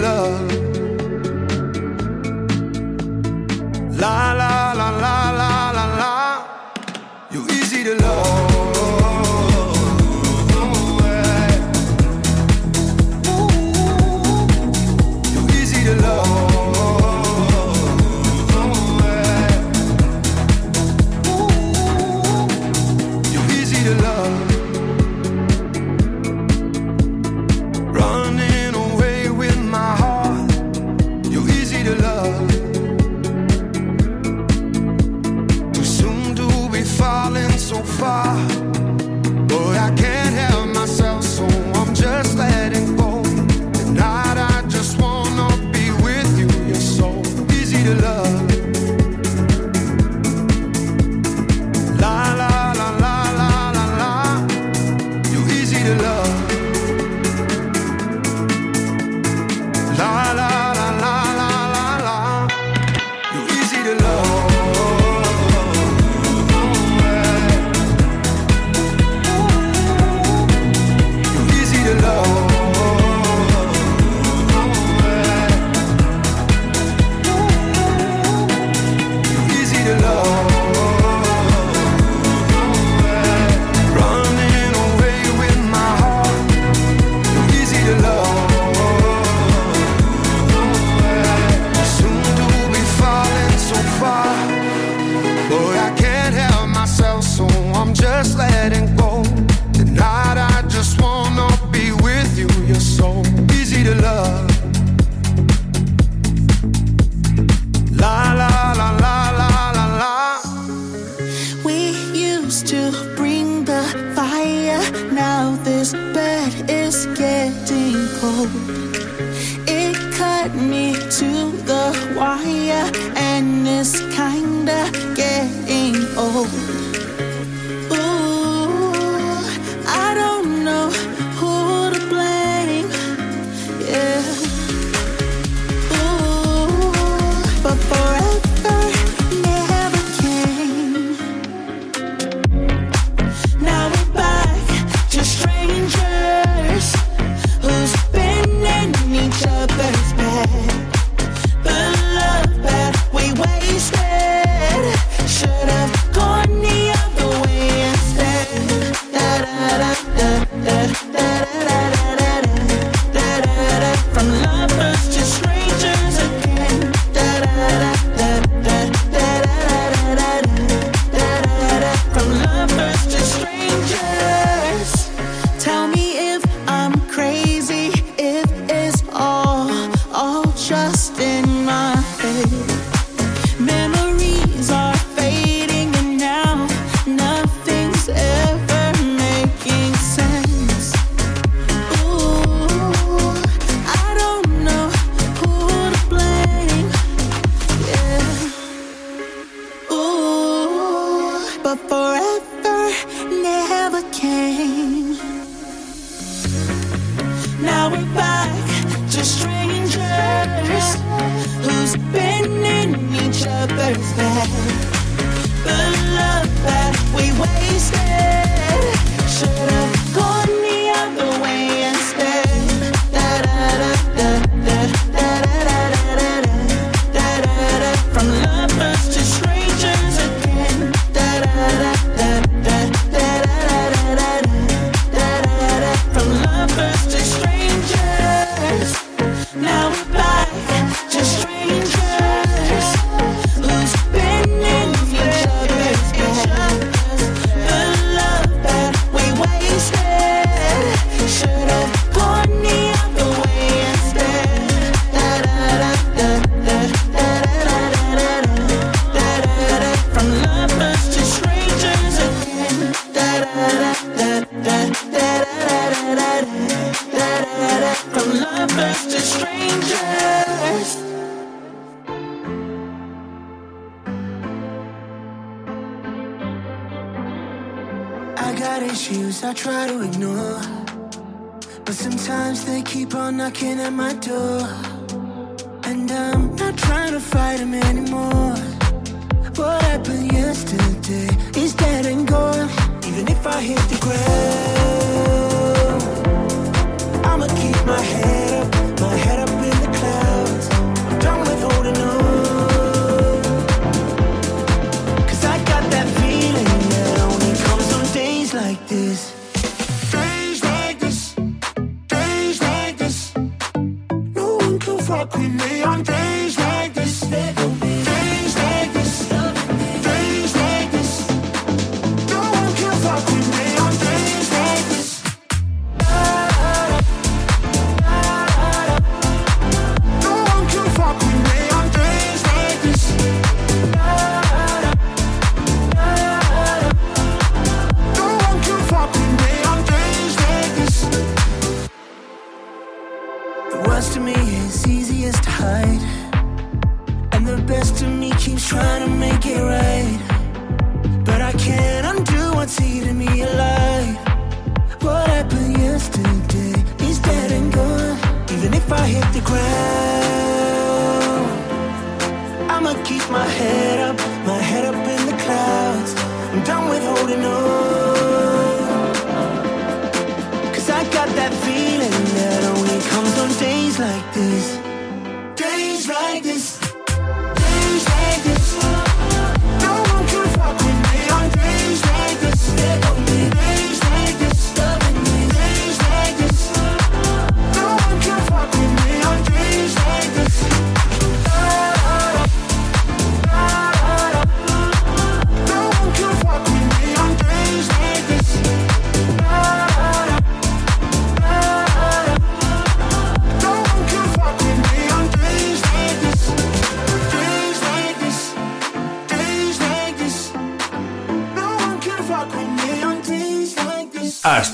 love. It's getting cold. It cut me to the wire.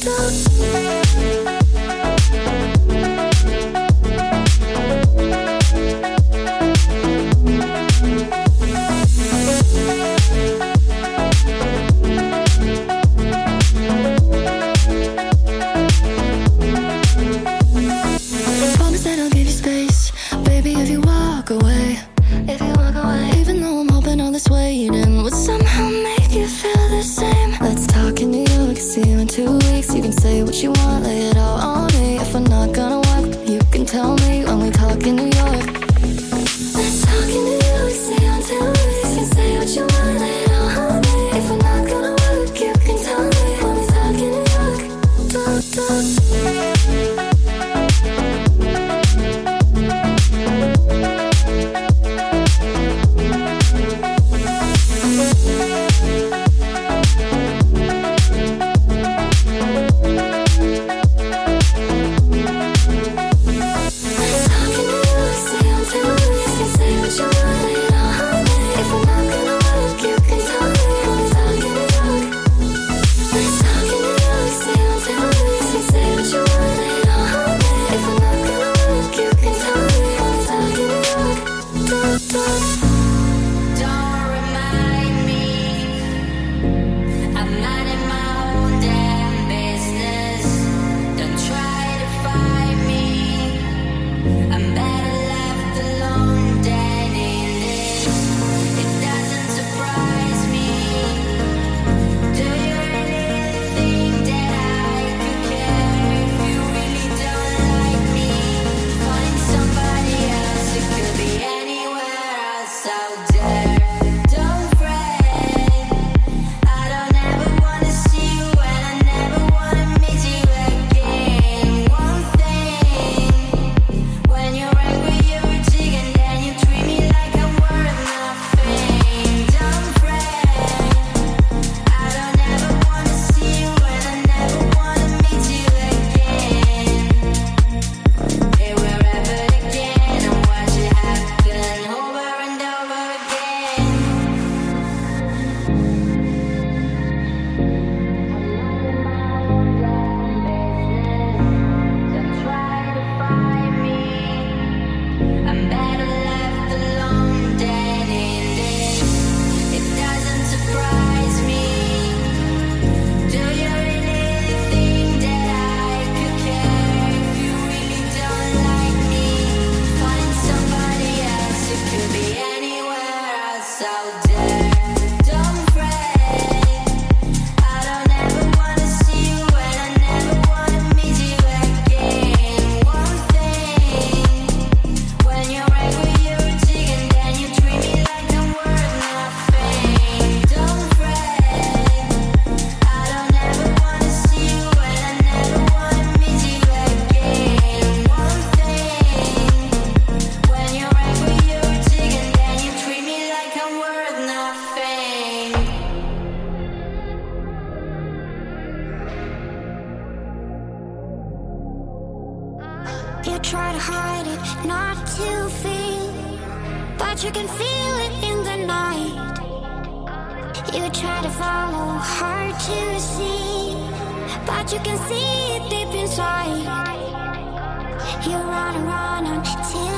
Talk, You and run until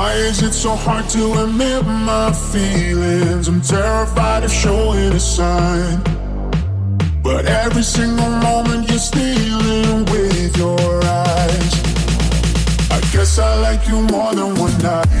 Why is it so hard to admit my feelings? I'm terrified of showing a sign. But every single moment you're stealing with your eyes. I guess I like you more than one night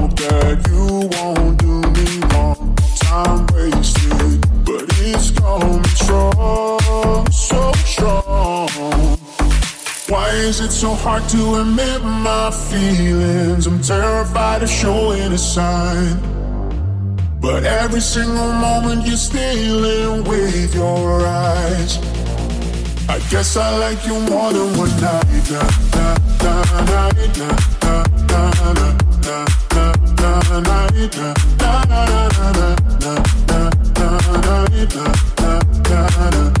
now. to admit my feelings. I'm terrified of showing a sign. But every single moment you're stealing with your eyes. I guess I like you more than one night. Na, na,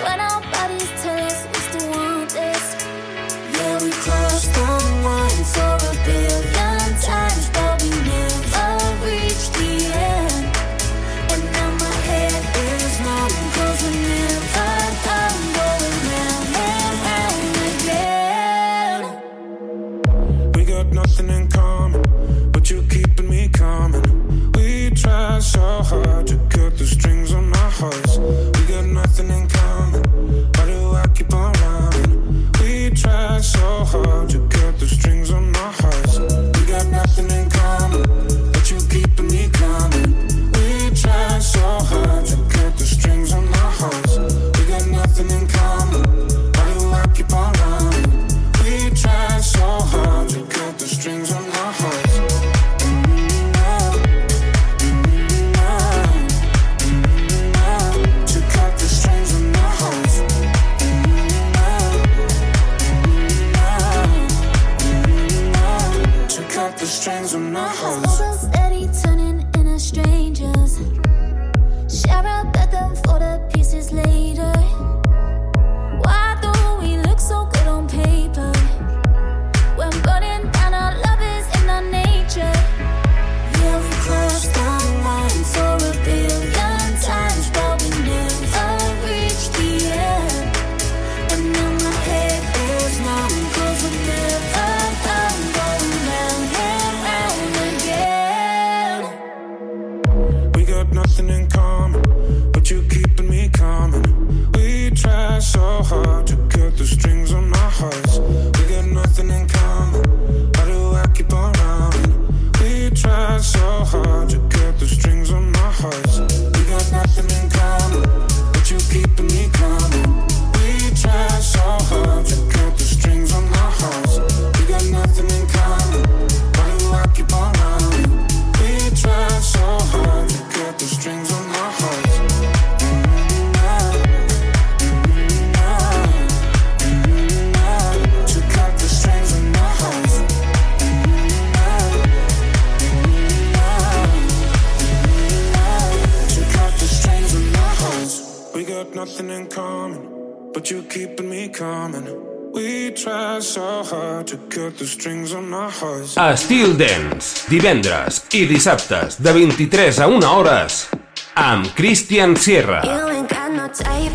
When our bodies tell us we still want this. Yeah, we crushed on once or a times, but we never reached the end. And now my head is numb, cause we never going round and round again. We got nothing in common, but you're keeping me coming. We tried so hard to cut the strings on our hearts. We got nothing in keep on running. We tried so hard to cut the strings on our hearts. We got nothing in common. nothing in common, but you're keeping me coming. We try so hard to cut the strings on my heart. We got nothing in common. nothing in common, but you're keeping me coming. We try so hard to cut the strings on my heart. A Steel Dance, divendres i dissabtes de 23 a 1 hores amb Christian Sierra. You ain't got no type.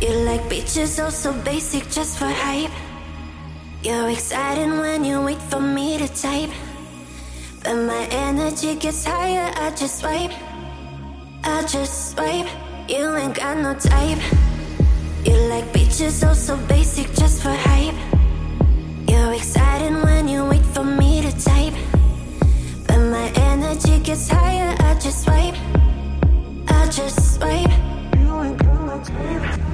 You like bitches oh so basic just for hype. You're excited when you wait for me to type. But my energy gets higher, I just swipe. I just swipe. You ain't got no type. You like bitches, oh so basic, just for hype. You're excited when you wait for me to type. But my energy gets higher, I just swipe. I just swipe. You ain't got no type.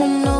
emotional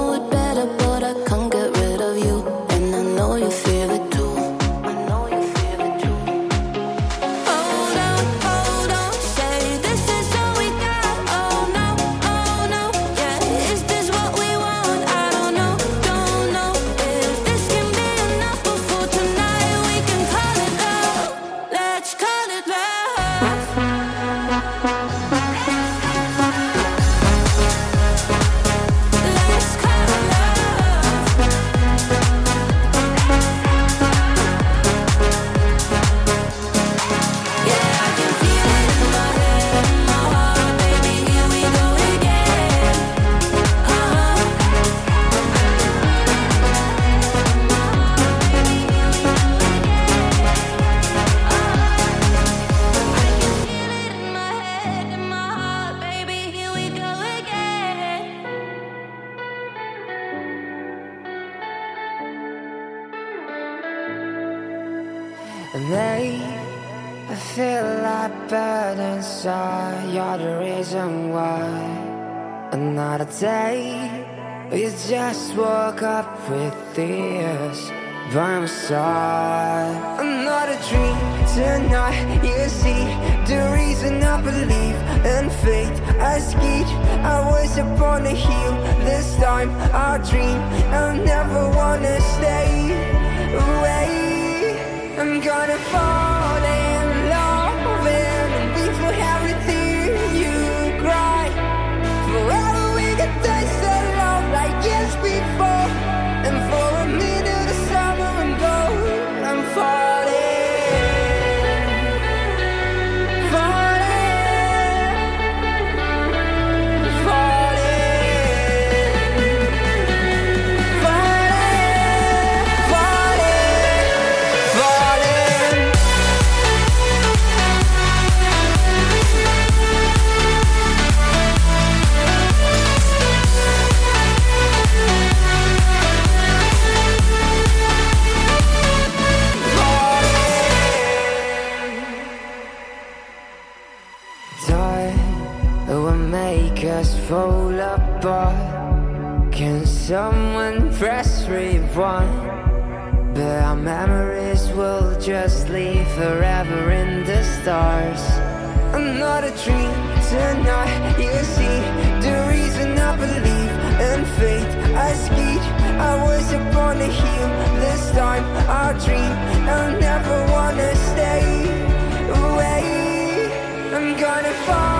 stars. I'm not a dream tonight. You see the reason I believe in faith. I skied. I was upon a hill. This time I dream. I'll never wanna stay away. I'm gonna fall.